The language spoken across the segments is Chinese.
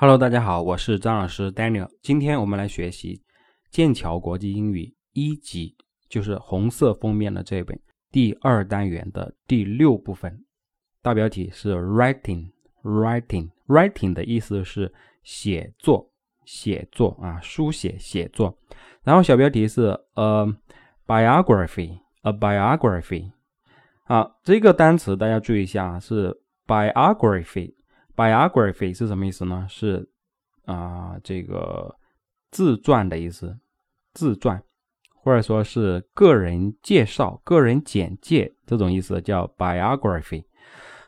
Hello，大家好，我是张老师 Daniel。今天我们来学习剑桥国际英语一级，就是红色封面的这本第二单元的第六部分。大标题是 Writing，Writing，Writing 的意思是写作，写作啊，书写写作。然后小标题是 A biography，A biography。啊，这个单词大家注意一下，是 biography。Biography 是什么意思呢？是啊，这个自传的意思，自传，或者说是个人介绍、个人简介这种意思，叫 biography。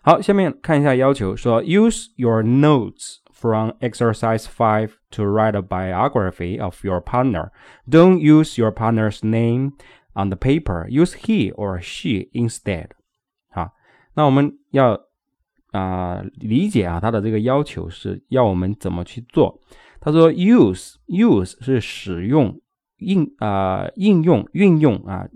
好，下面看一下要求，说 use your notes from exercise five to write a biography of your partner. Don't use your partner's name on the paper. Use he or she instead. 好，那我们要啊，理解啊，他的这个要求是要我们怎么去做？他说，use use 是使用应啊应用运用啊，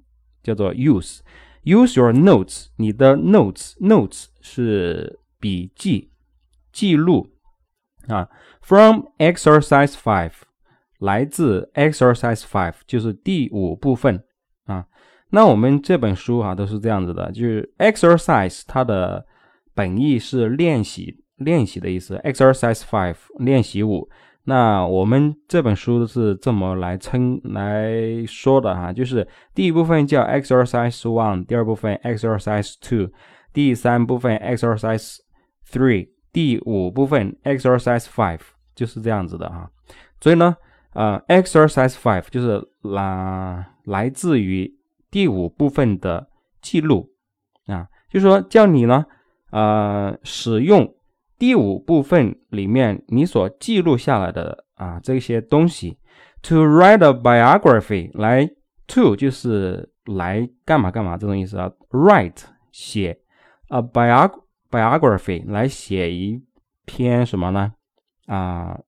叫做 use use your notes，你的 notes notes 是笔记记录啊，from exercise five 来自 exercise five 就是第五部分啊。那我们这本书啊都是这样子的，就是 exercise 它的。本意是练习，练习的意思。Exercise five，练习五。那我们这本书是这么来称来说的哈，就是第一部分叫 Exercise one，第二部分 Exercise two，第三部分 Exercise three，第五部分 Exercise five，就是这样子的哈。所以呢，呃，Exercise five 就是来来自于第五部分的记录啊，就是说叫你呢。呃，使用第五部分里面你所记录下来的啊这些东西，to write a biography 来，to 就是来干嘛干嘛这种意思啊，write 写，a biog biography 来写一篇什么呢？啊，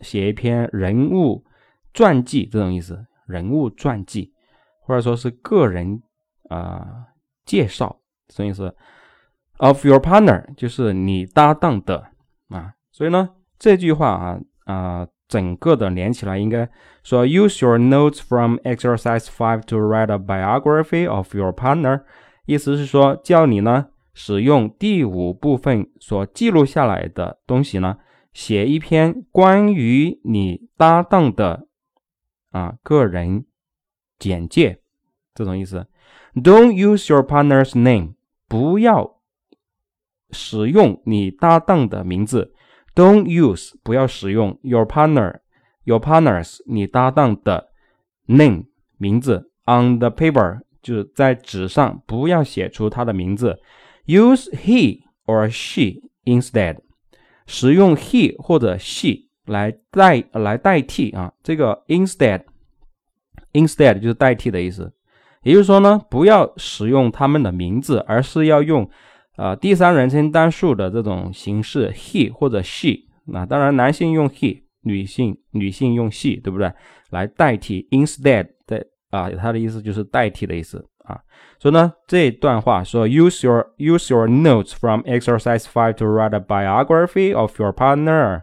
写一篇人物传记这种意思，人物传记或者说是个人啊介绍这种意思。Of your partner 就是你搭档的啊，所以呢这句话啊啊整个的连起来应该说 Use your notes from exercise five to write a biography of your partner，意思是说叫你呢使用第五部分所记录下来的东西呢写一篇关于你搭档的啊个人简介这种意思。Don't use your partner's name，不要。使用你搭档的名字，Don't use 不要使用 your partner your partners 你搭档的 name 名字 on the paper 就是在纸上不要写出他的名字，Use he or she instead 使用 he 或者 she 来代来代替啊，这个 instead instead 就是代替的意思，也就是说呢，不要使用他们的名字，而是要用。啊，第三人称单数的这种形式，he 或者 she，那当然男性用 he，女性女性用 she，对不对？来代替 instead 的啊，它的意思就是代替的意思啊。所以呢，这段话说，use your use your notes from exercise five to write a biography of your partner.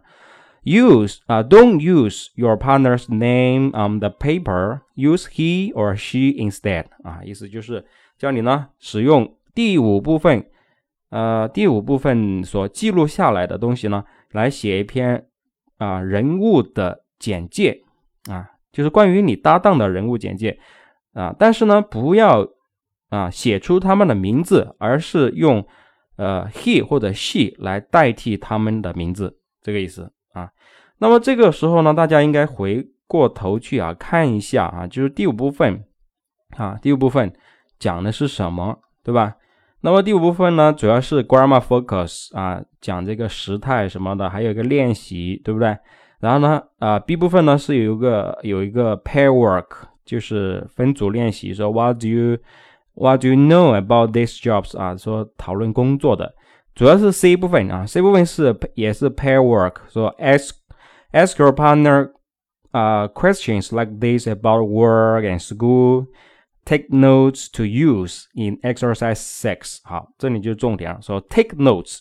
Use 啊，don't use your partner's name on the paper. Use he or she instead. 啊，意思就是叫你呢使用第五部分。呃，第五部分所记录下来的东西呢，来写一篇啊人物的简介啊，就是关于你搭档的人物简介啊。但是呢，不要啊写出他们的名字，而是用呃 he 或者 she 来代替他们的名字，这个意思啊。那么这个时候呢，大家应该回过头去啊看一下啊，就是第五部分啊，第五部分讲的是什么，对吧？那么第五部分呢，主要是 grammar focus 啊，讲这个时态什么的，还有一个练习，对不对？然后呢，啊 B 部分呢是有一个有一个 pair work，就是分组练习，说 What do you What do you know about these jobs 啊？说讨论工作的，主要是 C 部分啊，C 部分是也是 pair work，说 ask ask your partner 啊 questions like this about work and school。Take notes to use in exercise six。好，这里就是重点了。说 take notes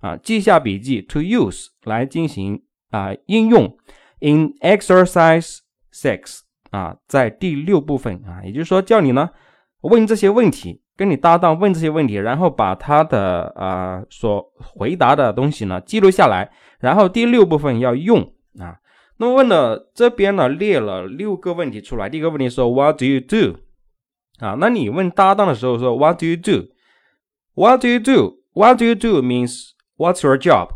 啊，记下笔记。To use 来进行啊应用 in exercise six 啊，在第六部分啊，也就是说叫你呢问这些问题，跟你搭档问这些问题，然后把他的啊所回答的东西呢记录下来，然后第六部分要用啊。那么问了这边呢列了六个问题出来，第一个问题说 What do you do？啊，那你问搭档的时候说 What do you do？What do you do？What do you do means What's your job？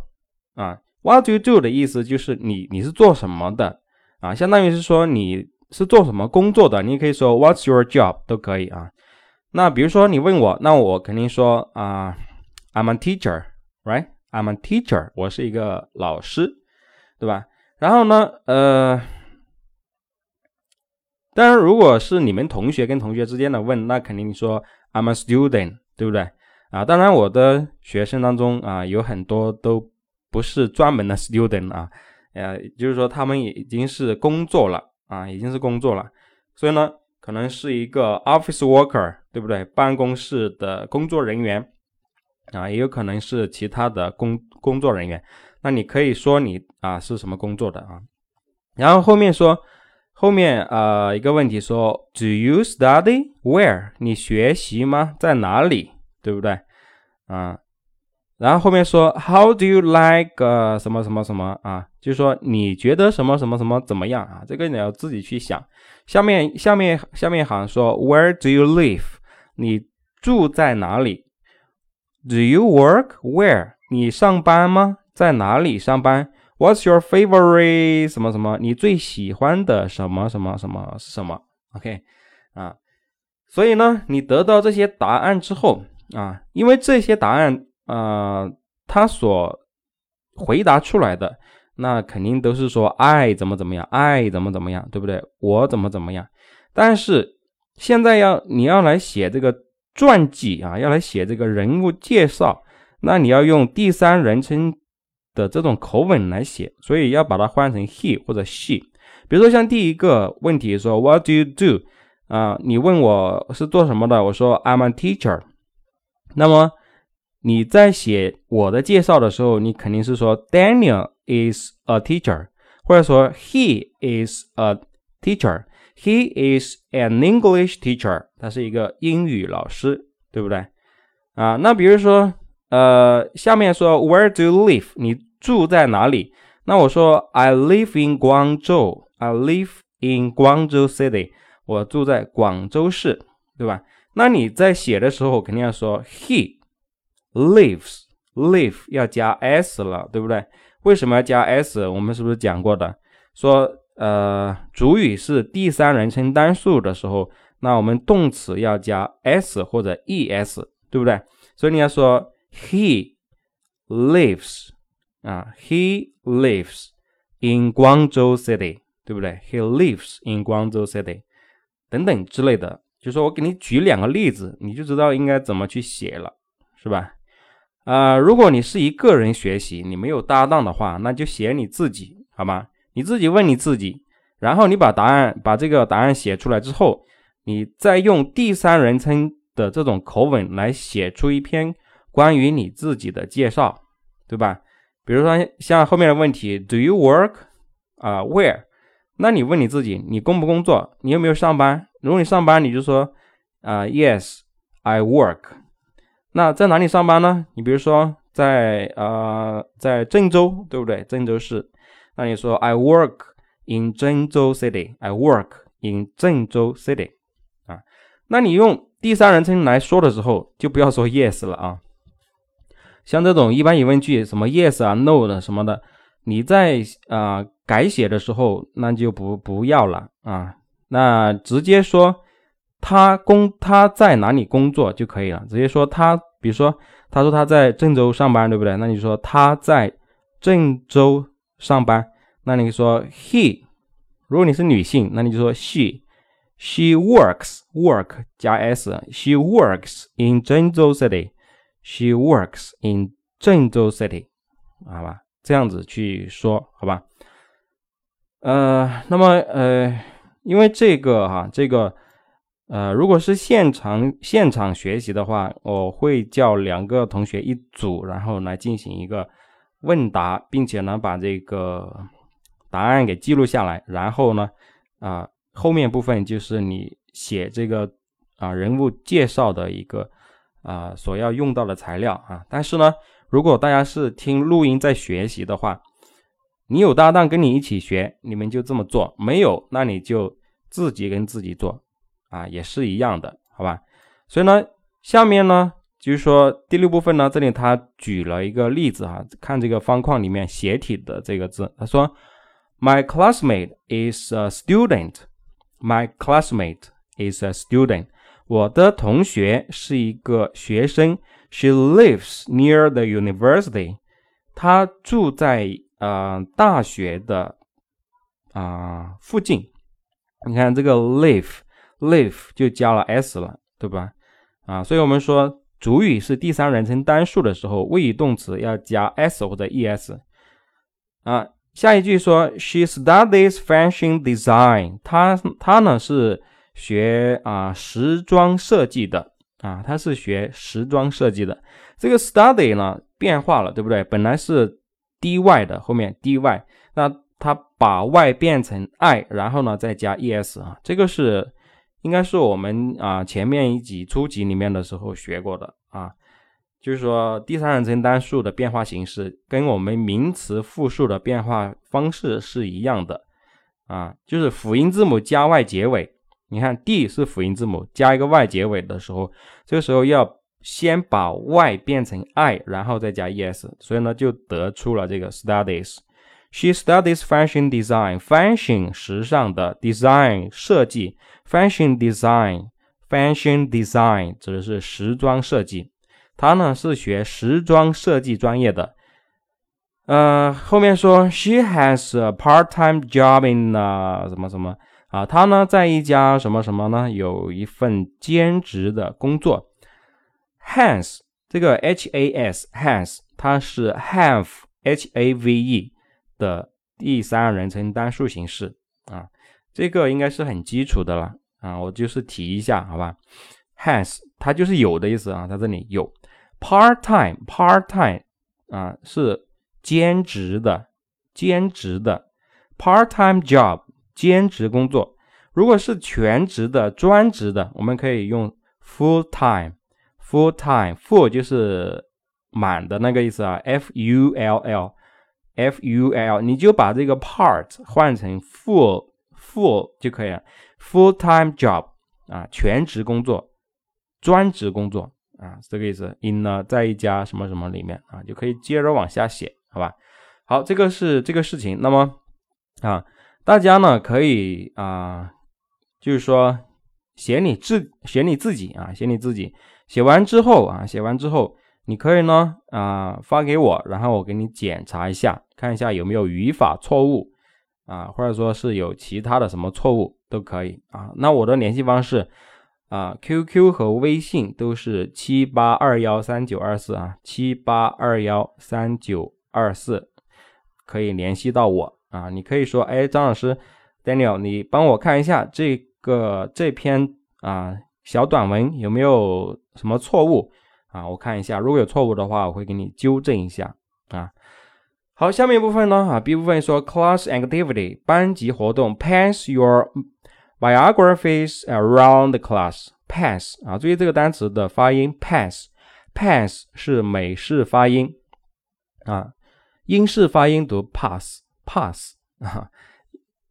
啊，What do you do 的意思就是你你是做什么的啊，相当于是说你是做什么工作的，你可以说 What's your job 都可以啊。那比如说你问我，那我肯定说啊，I'm a teacher，right？I'm a teacher，我是一个老师，对吧？然后呢，呃。当然，如果是你们同学跟同学之间的问，那肯定说 I'm a student，对不对？啊，当然我的学生当中啊，有很多都不是专门的 student 啊，呃，就是说他们已经是工作了啊，已经是工作了，所以呢，可能是一个 office worker，对不对？办公室的工作人员啊，也有可能是其他的工工作人员。那你可以说你啊是什么工作的啊？然后后面说。后面啊一个问题说，Do you study where？你学习吗？在哪里？对不对？啊，然后后面说，How do you like 什么什么什么啊？就是说你觉得什么什么什么怎么样啊？这个你要自己去想。下面下面下面好像说，Where do you live？你住在哪里？Do you work where？你上班吗？在哪里上班？What's your favorite 什么什么？你最喜欢的什么什么什么是什么？OK 啊，所以呢，你得到这些答案之后啊，因为这些答案啊，他所回答出来的那肯定都是说爱怎么怎么样，爱怎么怎么样，对不对？我怎么怎么样？但是现在要你要来写这个传记啊，要来写这个人物介绍，那你要用第三人称。的这种口吻来写，所以要把它换成 he 或者 she。比如说像第一个问题说 What do you do？啊，你问我是做什么的，我说 I'm a teacher。那么你在写我的介绍的时候，你肯定是说 Daniel is a teacher，或者说 he is a teacher。He is an English teacher，他是一个英语老师，对不对？啊，那比如说。呃，下面说 Where do you live？你住在哪里？那我说 I live in Guangzhou。I live in Guangzhou City。我住在广州市，对吧？那你在写的时候肯定要说 He lives。live 要加 s 了，对不对？为什么要加 s？我们是不是讲过的？说呃，主语是第三人称单数的时候，那我们动词要加 s 或者 es，对不对？所以你要说。He lives 啊，He lives in Guangzhou City，对不对？He lives in Guangzhou City，等等之类的。就说我给你举两个例子，你就知道应该怎么去写了，是吧？啊，如果你是一个人学习，你没有搭档的话，那就写你自己，好吗？你自己问你自己，然后你把答案把这个答案写出来之后，你再用第三人称的这种口吻来写出一篇。关于你自己的介绍，对吧？比如说像后面的问题，Do you work？啊，Where？那你问你自己，你工不工作？你有没有上班？如果你上班，你就说啊，Yes，I work。那在哪里上班呢？你比如说在呃在郑州，对不对？郑州市，那你说 I work in 郑州 City。I work in 郑州 City。啊，那你用第三人称来说的时候，就不要说 Yes 了啊。像这种一般疑问句，什么 yes 啊、no 的什么的，你在啊改写的时候，那就不不要了啊，那直接说他工他在哪里工作就可以了，直接说他，比如说他说他在郑州上班，对不对？那你说他在郑州上班，那你说 he，如果你是女性，那你就说 she，she works work 加 s，she works in Zhengzhou city。She works in 郑州 City，好吧，这样子去说，好吧。呃，那么呃，因为这个哈，这个呃，如果是现场现场学习的话，我会叫两个同学一组，然后来进行一个问答，并且呢把这个答案给记录下来，然后呢啊后面部分就是你写这个啊人物介绍的一个啊所要用到的材料啊。但是呢，如果大家是听录音在学习的话，你有搭档跟你一起学，你们就这么做；没有，那你就自己跟自己做啊，也是一样的，好吧？所以呢，下面呢。就是说，第六部分呢，这里他举了一个例子哈，看这个方框里面斜体的这个字，他说，My classmate is a student. My classmate is a student. 我的同学是一个学生。She lives near the university. 她住在呃大学的啊附近。你看这个 live，live 就加了 s 了，对吧？啊，所以我们说。主语是第三人称单数的时候，谓语动词要加 s 或者 es。啊，下一句说，She studies fashion design。她她呢是学啊时装设计的啊，他是学时装设计的。这个 study 呢变化了，对不对？本来是 dy 的，后面 dy，那它把 y 变成 i，然后呢再加 es 啊，这个是。应该是我们啊前面一集初级里面的时候学过的啊，就是说第三人称单数的变化形式跟我们名词复数的变化方式是一样的啊，就是辅音字母加 y 结尾。你看 d 是辅音字母加一个 y 结尾的时候，这个时候要先把 y 变成 i，然后再加 es，所以呢就得出了这个 studies。She studies fashion design. Fashion 时尚的 design 设计。Fashion design, fashion design 指的是时装设计。他呢是学时装设计专业的。呃，后面说 she has a part-time job in 啊什么什么啊，他呢在一家什么什么呢有一份兼职的工作。Has 这个 H A S has 它是 have H A V E 的第三人称单数形式啊。这个应该是很基础的了啊，我就是提一下，好吧？Has 它就是有的意思啊，它这里有 part time part time 啊是兼职的兼职的 part time job 兼职工作。如果是全职的专职的，我们可以用 full time full time full 就是满的那个意思啊，F U L L F U L 你就把这个 part 换成 full。full 就可以了，full time job 啊，全职工作，专职工作啊，是这个意思。in 呢，在一家什么什么里面啊，就可以接着往下写，好吧？好，这个是这个事情。那么啊，大家呢可以啊，就是说写你自写你自己啊，写你自己。写完之后啊，写完之后，你可以呢啊发给我，然后我给你检查一下，看一下有没有语法错误。啊，或者说是有其他的什么错误都可以啊。那我的联系方式啊，QQ 和微信都是七八二幺三九二四啊，七八二幺三九二四，可以联系到我啊。你可以说，哎，张老师，Daniel，你帮我看一下这个这篇啊小短文有没有什么错误啊？我看一下，如果有错误的话，我会给你纠正一下啊。好，下面一部分呢？啊，B 部分说 class activity 班级活动，pass your biographies around the class。pass 啊，注意这个单词的发音，pass，pass 是美式发音啊，英式发音读 Pass Pass 啊，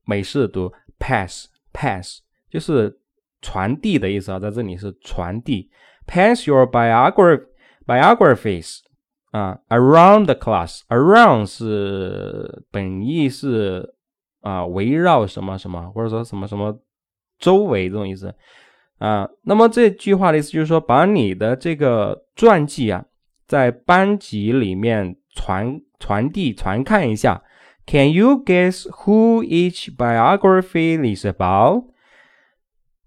美式读 pass，pass 就是传递的意思啊，在这里是传递，pass your biogra biographies。啊，around the class，around 是本意是啊，围绕什么什么，或者说什么什么周围这种意思啊。那么这句话的意思就是说，把你的这个传记啊，在班级里面传传递传看一下。Can you guess who each biography is about？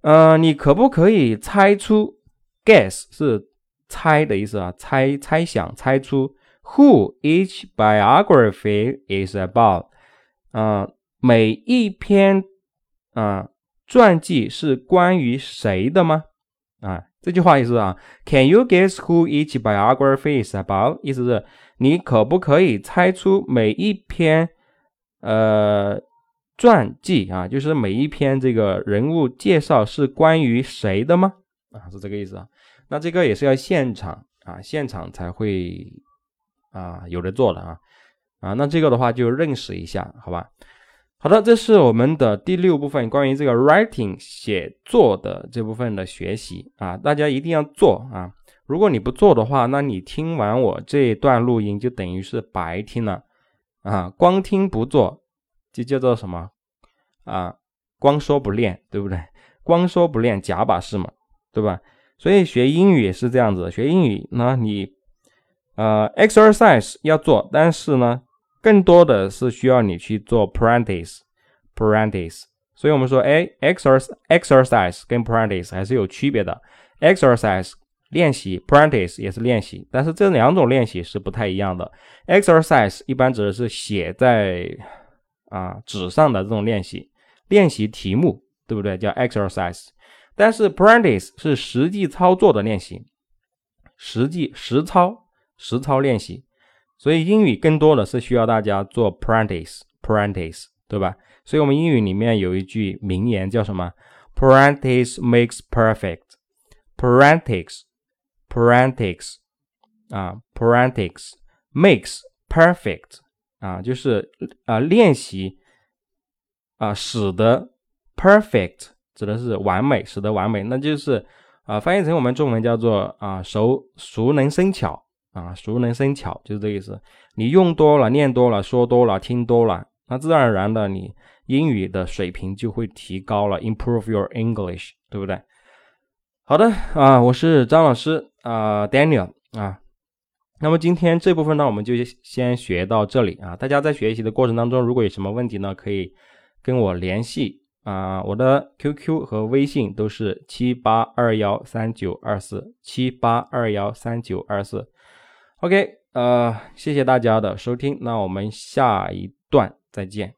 呃，你可不可以猜出？Guess 是。猜的意思啊，猜猜想猜出 who each biography is about，啊，每一篇啊传记是关于谁的吗？啊，这句话意思啊，Can you guess who each biography is about？意思是你可不可以猜出每一篇呃传记啊，就是每一篇这个人物介绍是关于谁的吗？啊，是这个意思啊。那这个也是要现场啊，现场才会啊有的做的啊啊。那这个的话就认识一下，好吧？好的，这是我们的第六部分，关于这个 writing 写作的这部分的学习啊，大家一定要做啊！如果你不做的话，那你听完我这段录音就等于是白听了啊！光听不做就叫做什么啊？光说不练，对不对？光说不练假把式嘛，对吧？所以学英语也是这样子，学英语那你呃 exercise 要做，但是呢。更多的是需要你去做 practice，practice。所以我们说，哎，exercise，exercise 跟 practice 还是有区别的。exercise 练习，practice 也是练习，但是这两种练习是不太一样的。exercise 一般指的是写在啊纸上的这种练习，练习题目，对不对？叫 exercise。但是 practice 是实际操作的练习，实际实操实操练习。所以英语更多的是需要大家做 practice，practice，对吧？所以我们英语里面有一句名言叫什么？Practice makes perfect，practice perfect，practice，practice，啊，practice makes perfect，啊，就是啊练习啊使得 perfect 指的是完美，使得完美，那就是啊翻译成我们中文叫做啊熟熟能生巧。啊，熟能生巧就是这意思。你用多了，念多了，说多了，听多了，那自然而然的，你英语的水平就会提高了，improve your English，对不对？好的啊，我是张老师啊，Daniel 啊。那么今天这部分呢，我们就先学到这里啊。大家在学习的过程当中，如果有什么问题呢，可以跟我联系啊。我的 QQ 和微信都是七八二幺三九二四七八二幺三九二四。OK，呃，谢谢大家的收听，那我们下一段再见。